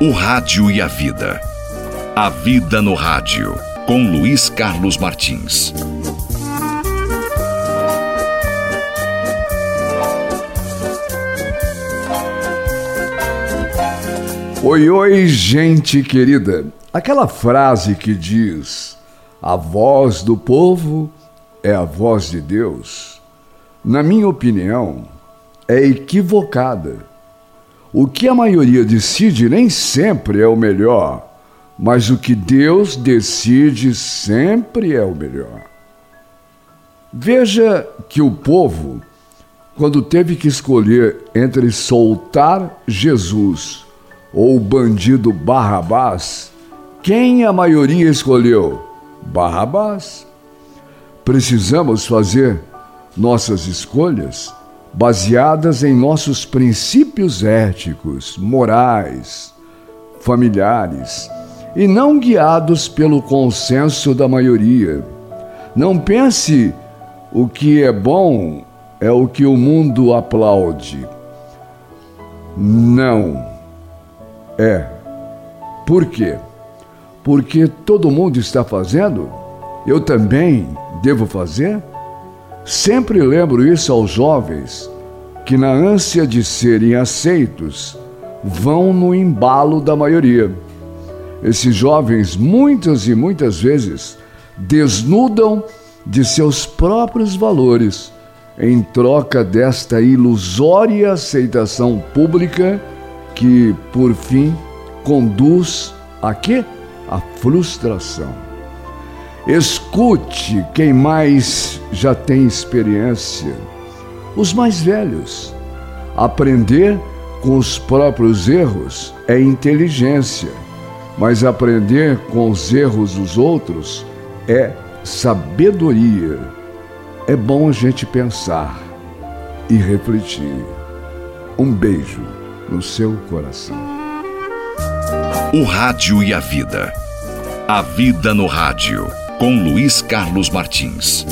O Rádio e a Vida. A Vida no Rádio, com Luiz Carlos Martins. Oi, oi, gente querida. Aquela frase que diz: a voz do povo é a voz de Deus, na minha opinião, é equivocada. O que a maioria decide nem sempre é o melhor, mas o que Deus decide sempre é o melhor. Veja que o povo, quando teve que escolher entre soltar Jesus ou o bandido Barrabás, quem a maioria escolheu? Barrabás. Precisamos fazer nossas escolhas baseadas em nossos princípios éticos, morais, familiares e não guiados pelo consenso da maioria. Não pense o que é bom é o que o mundo aplaude. Não. É. Por quê? Porque todo mundo está fazendo? Eu também devo fazer? Sempre lembro isso aos jovens que, na ânsia de serem aceitos, vão no embalo da maioria. Esses jovens, muitas e muitas vezes, desnudam de seus próprios valores em troca desta ilusória aceitação pública que, por fim, conduz a quê? A frustração. Escute quem mais já tem experiência, os mais velhos. Aprender com os próprios erros é inteligência, mas aprender com os erros dos outros é sabedoria. É bom a gente pensar e refletir. Um beijo no seu coração. O Rádio e a Vida. A Vida no Rádio com Luiz Carlos Martins.